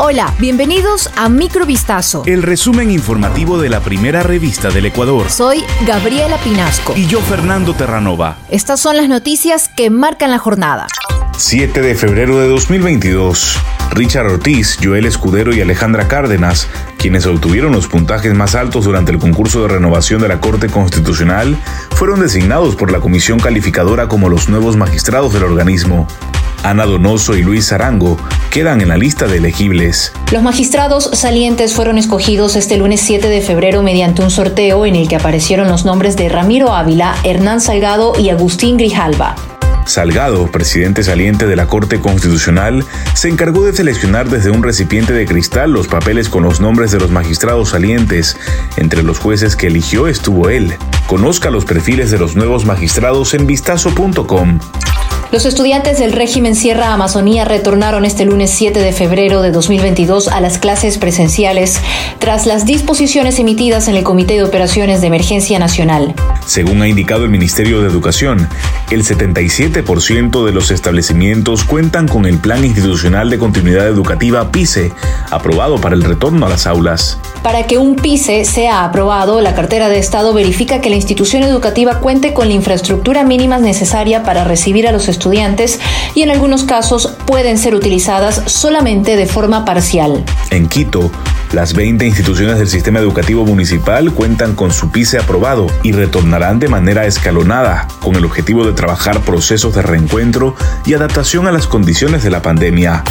Hola, bienvenidos a Microvistazo. El resumen informativo de la primera revista del Ecuador. Soy Gabriela Pinasco. Y yo, Fernando Terranova. Estas son las noticias que marcan la jornada. 7 de febrero de 2022. Richard Ortiz, Joel Escudero y Alejandra Cárdenas, quienes obtuvieron los puntajes más altos durante el concurso de renovación de la Corte Constitucional, fueron designados por la Comisión Calificadora como los nuevos magistrados del organismo. Ana Donoso y Luis Arango quedan en la lista de elegibles. Los magistrados salientes fueron escogidos este lunes 7 de febrero mediante un sorteo en el que aparecieron los nombres de Ramiro Ávila, Hernán Salgado y Agustín Grijalva. Salgado, presidente saliente de la Corte Constitucional, se encargó de seleccionar desde un recipiente de cristal los papeles con los nombres de los magistrados salientes. Entre los jueces que eligió estuvo él. Conozca los perfiles de los nuevos magistrados en vistazo.com. Los estudiantes del régimen Sierra Amazonía retornaron este lunes 7 de febrero de 2022 a las clases presenciales tras las disposiciones emitidas en el Comité de Operaciones de Emergencia Nacional. Según ha indicado el Ministerio de Educación, el 77% de los establecimientos cuentan con el Plan Institucional de Continuidad Educativa PICE, aprobado para el retorno a las aulas. Para que un PICE sea aprobado, la cartera de Estado verifica que la institución educativa cuente con la infraestructura mínima necesaria para recibir a los estudiantes y en algunos casos pueden ser utilizadas solamente de forma parcial. En Quito, las 20 instituciones del sistema educativo municipal cuentan con su PICE aprobado y retornarán de manera escalonada, con el objetivo de trabajar procesos de reencuentro y adaptación a las condiciones de la pandemia.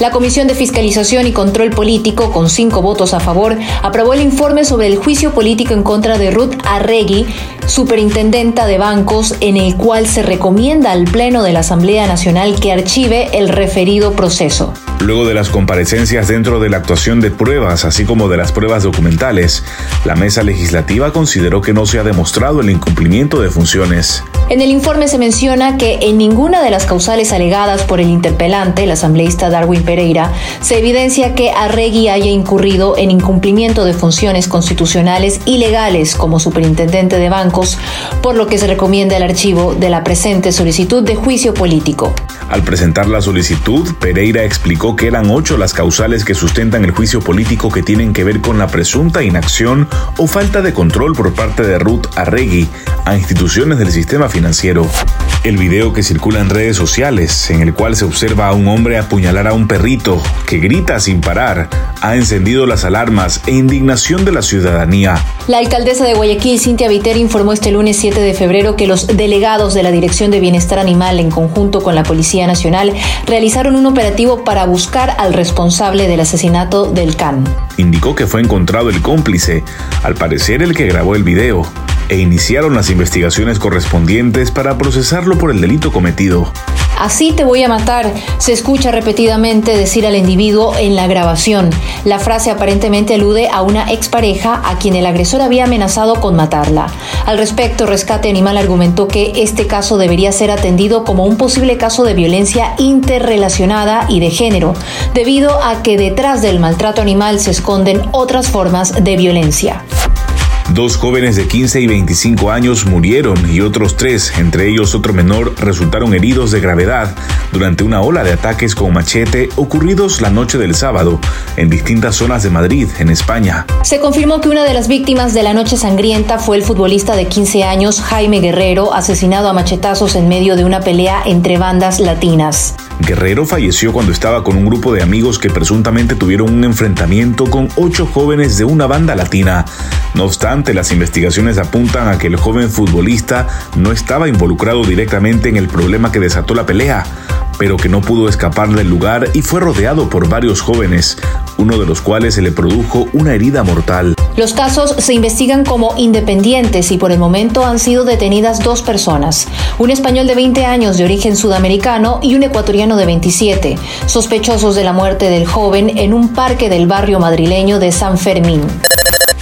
La Comisión de Fiscalización y Control Político, con cinco votos a favor, aprobó el informe sobre el juicio político en contra de Ruth Arregui, superintendenta de bancos, en el cual se recomienda al Pleno de la Asamblea Nacional que archive el referido proceso. Luego de las comparecencias dentro de la actuación de pruebas, así como de las pruebas documentales, la mesa legislativa consideró que no se ha demostrado el incumplimiento de funciones. En el informe se menciona que en ninguna de las causales alegadas por el interpelante, el asambleísta Darwin Pereira, se evidencia que Arregui haya incurrido en incumplimiento de funciones constitucionales y legales como superintendente de bancos, por lo que se recomienda el archivo de la presente solicitud de juicio político. Al presentar la solicitud, Pereira explicó que eran ocho las causales que sustentan el juicio político que tienen que ver con la presunta inacción o falta de control por parte de Ruth Arregui a instituciones del sistema financiero. El video que circula en redes sociales, en el cual se observa a un hombre apuñalar a un perrito que grita sin parar, ha encendido las alarmas e indignación de la ciudadanía. La alcaldesa de Guayaquil, Cintia Viter, informó este lunes 7 de febrero que los delegados de la Dirección de Bienestar Animal, en conjunto con la Policía Nacional, realizaron un operativo para buscar al responsable del asesinato del can. Indicó que fue encontrado el cómplice, al parecer el que grabó el video e iniciaron las investigaciones correspondientes para procesarlo por el delito cometido. Así te voy a matar, se escucha repetidamente decir al individuo en la grabación. La frase aparentemente alude a una expareja a quien el agresor había amenazado con matarla. Al respecto, Rescate Animal argumentó que este caso debería ser atendido como un posible caso de violencia interrelacionada y de género, debido a que detrás del maltrato animal se esconden otras formas de violencia. Dos jóvenes de 15 y 25 años murieron y otros tres, entre ellos otro menor, resultaron heridos de gravedad durante una ola de ataques con machete ocurridos la noche del sábado en distintas zonas de Madrid, en España. Se confirmó que una de las víctimas de la noche sangrienta fue el futbolista de 15 años Jaime Guerrero, asesinado a machetazos en medio de una pelea entre bandas latinas. Guerrero falleció cuando estaba con un grupo de amigos que presuntamente tuvieron un enfrentamiento con ocho jóvenes de una banda latina. No obstante, las investigaciones apuntan a que el joven futbolista no estaba involucrado directamente en el problema que desató la pelea, pero que no pudo escapar del lugar y fue rodeado por varios jóvenes, uno de los cuales se le produjo una herida mortal. Los casos se investigan como independientes y por el momento han sido detenidas dos personas, un español de 20 años de origen sudamericano y un ecuatoriano de 27, sospechosos de la muerte del joven en un parque del barrio madrileño de San Fermín.